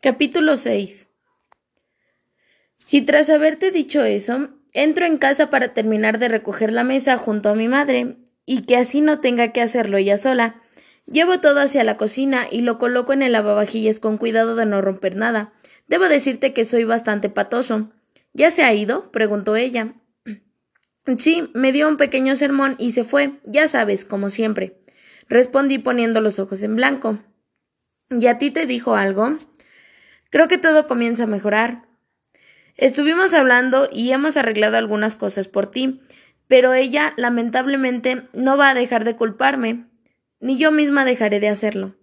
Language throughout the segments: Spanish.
Capítulo 6 Y tras haberte dicho eso, entro en casa para terminar de recoger la mesa junto a mi madre, y que así no tenga que hacerlo ella sola. Llevo todo hacia la cocina y lo coloco en el lavavajillas con cuidado de no romper nada. Debo decirte que soy bastante patoso. ¿Ya se ha ido? preguntó ella. Sí, me dio un pequeño sermón y se fue, ya sabes, como siempre. Respondí poniendo los ojos en blanco. ¿Y a ti te dijo algo? Creo que todo comienza a mejorar. Estuvimos hablando y hemos arreglado algunas cosas por ti, pero ella, lamentablemente, no va a dejar de culparme, ni yo misma dejaré de hacerlo.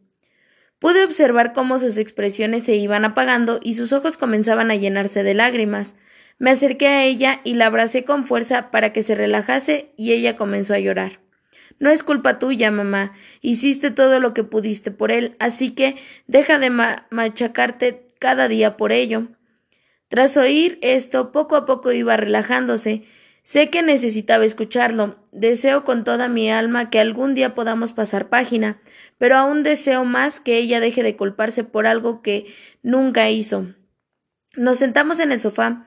Pude observar cómo sus expresiones se iban apagando y sus ojos comenzaban a llenarse de lágrimas. Me acerqué a ella y la abracé con fuerza para que se relajase y ella comenzó a llorar. No es culpa tuya, mamá. Hiciste todo lo que pudiste por él, así que deja de machacarte cada día por ello. Tras oír esto, poco a poco iba relajándose. Sé que necesitaba escucharlo. Deseo con toda mi alma que algún día podamos pasar página, pero aún deseo más que ella deje de culparse por algo que nunca hizo. Nos sentamos en el sofá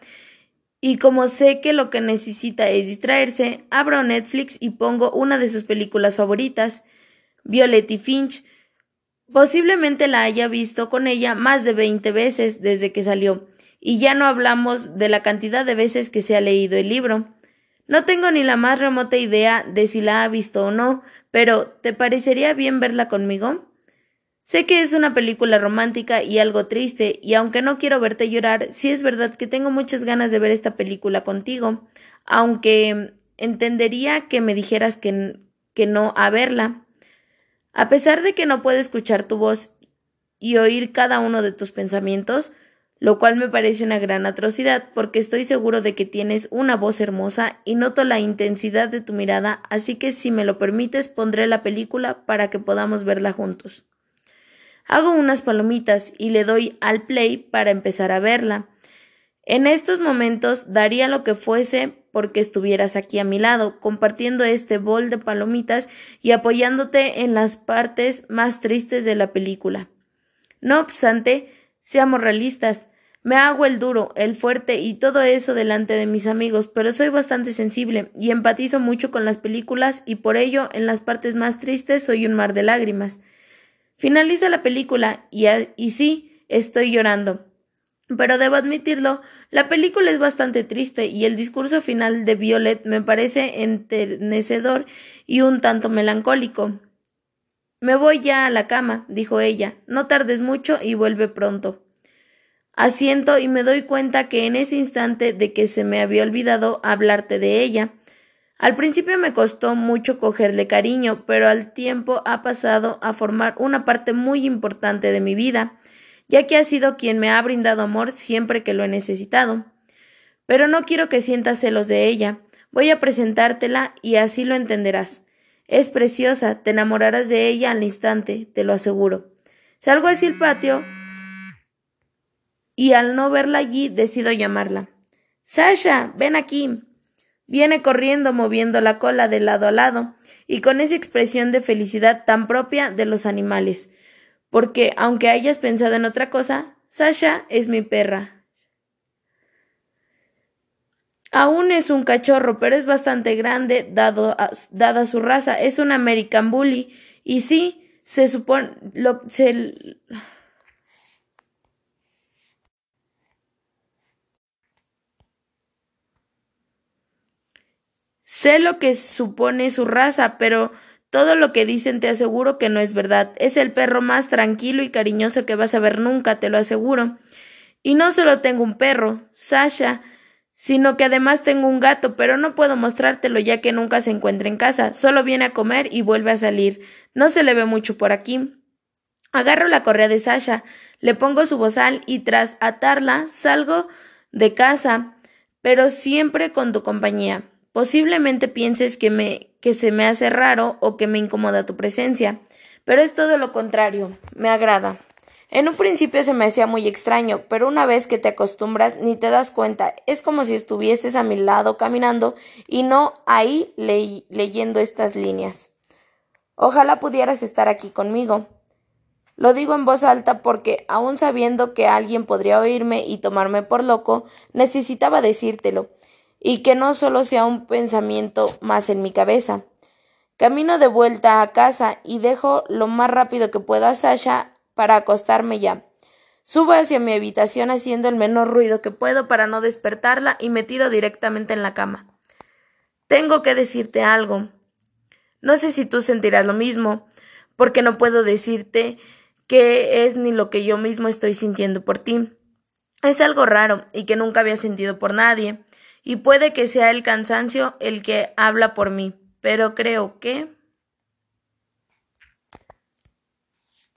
y como sé que lo que necesita es distraerse, abro Netflix y pongo una de sus películas favoritas, Violet y Finch, Posiblemente la haya visto con ella más de veinte veces desde que salió, y ya no hablamos de la cantidad de veces que se ha leído el libro. No tengo ni la más remota idea de si la ha visto o no, pero ¿te parecería bien verla conmigo? Sé que es una película romántica y algo triste, y aunque no quiero verte llorar, sí es verdad que tengo muchas ganas de ver esta película contigo, aunque entendería que me dijeras que, que no a verla. A pesar de que no puedo escuchar tu voz y oír cada uno de tus pensamientos, lo cual me parece una gran atrocidad, porque estoy seguro de que tienes una voz hermosa y noto la intensidad de tu mirada, así que si me lo permites pondré la película para que podamos verla juntos. Hago unas palomitas y le doy al play para empezar a verla. En estos momentos daría lo que fuese porque estuvieras aquí a mi lado, compartiendo este bol de palomitas y apoyándote en las partes más tristes de la película. No obstante, seamos realistas, me hago el duro, el fuerte y todo eso delante de mis amigos, pero soy bastante sensible y empatizo mucho con las películas y por ello en las partes más tristes soy un mar de lágrimas. Finaliza la película y, y sí, estoy llorando. Pero debo admitirlo, la película es bastante triste y el discurso final de Violet me parece enternecedor y un tanto melancólico. Me voy ya a la cama, dijo ella. No tardes mucho y vuelve pronto. Asiento y me doy cuenta que en ese instante de que se me había olvidado hablarte de ella. Al principio me costó mucho cogerle cariño, pero al tiempo ha pasado a formar una parte muy importante de mi vida ya que ha sido quien me ha brindado amor siempre que lo he necesitado. Pero no quiero que sientas celos de ella. Voy a presentártela y así lo entenderás. Es preciosa, te enamorarás de ella al instante, te lo aseguro. Salgo hacia el patio y al no verla allí decido llamarla. Sasha, ven aquí. Viene corriendo moviendo la cola de lado a lado y con esa expresión de felicidad tan propia de los animales porque aunque hayas pensado en otra cosa, Sasha es mi perra. Aún es un cachorro, pero es bastante grande dado dada su raza. Es un American Bully. Y sí, se supone. Lo, sé lo que supone su raza, pero todo lo que dicen te aseguro que no es verdad. Es el perro más tranquilo y cariñoso que vas a ver nunca, te lo aseguro. Y no solo tengo un perro, Sasha, sino que además tengo un gato, pero no puedo mostrártelo ya que nunca se encuentra en casa, solo viene a comer y vuelve a salir. No se le ve mucho por aquí. Agarro la correa de Sasha, le pongo su bozal y tras atarla salgo de casa, pero siempre con tu compañía. Posiblemente pienses que me que se me hace raro o que me incomoda tu presencia, pero es todo lo contrario, me agrada. En un principio se me hacía muy extraño, pero una vez que te acostumbras ni te das cuenta, es como si estuvieses a mi lado caminando y no ahí leyendo estas líneas. Ojalá pudieras estar aquí conmigo. Lo digo en voz alta porque, aun sabiendo que alguien podría oírme y tomarme por loco, necesitaba decírtelo, y que no solo sea un pensamiento más en mi cabeza. Camino de vuelta a casa y dejo lo más rápido que puedo a Sasha para acostarme ya. Subo hacia mi habitación haciendo el menor ruido que puedo para no despertarla y me tiro directamente en la cama. Tengo que decirte algo. No sé si tú sentirás lo mismo, porque no puedo decirte que es ni lo que yo mismo estoy sintiendo por ti. Es algo raro y que nunca había sentido por nadie, y puede que sea el cansancio el que habla por mí, pero creo que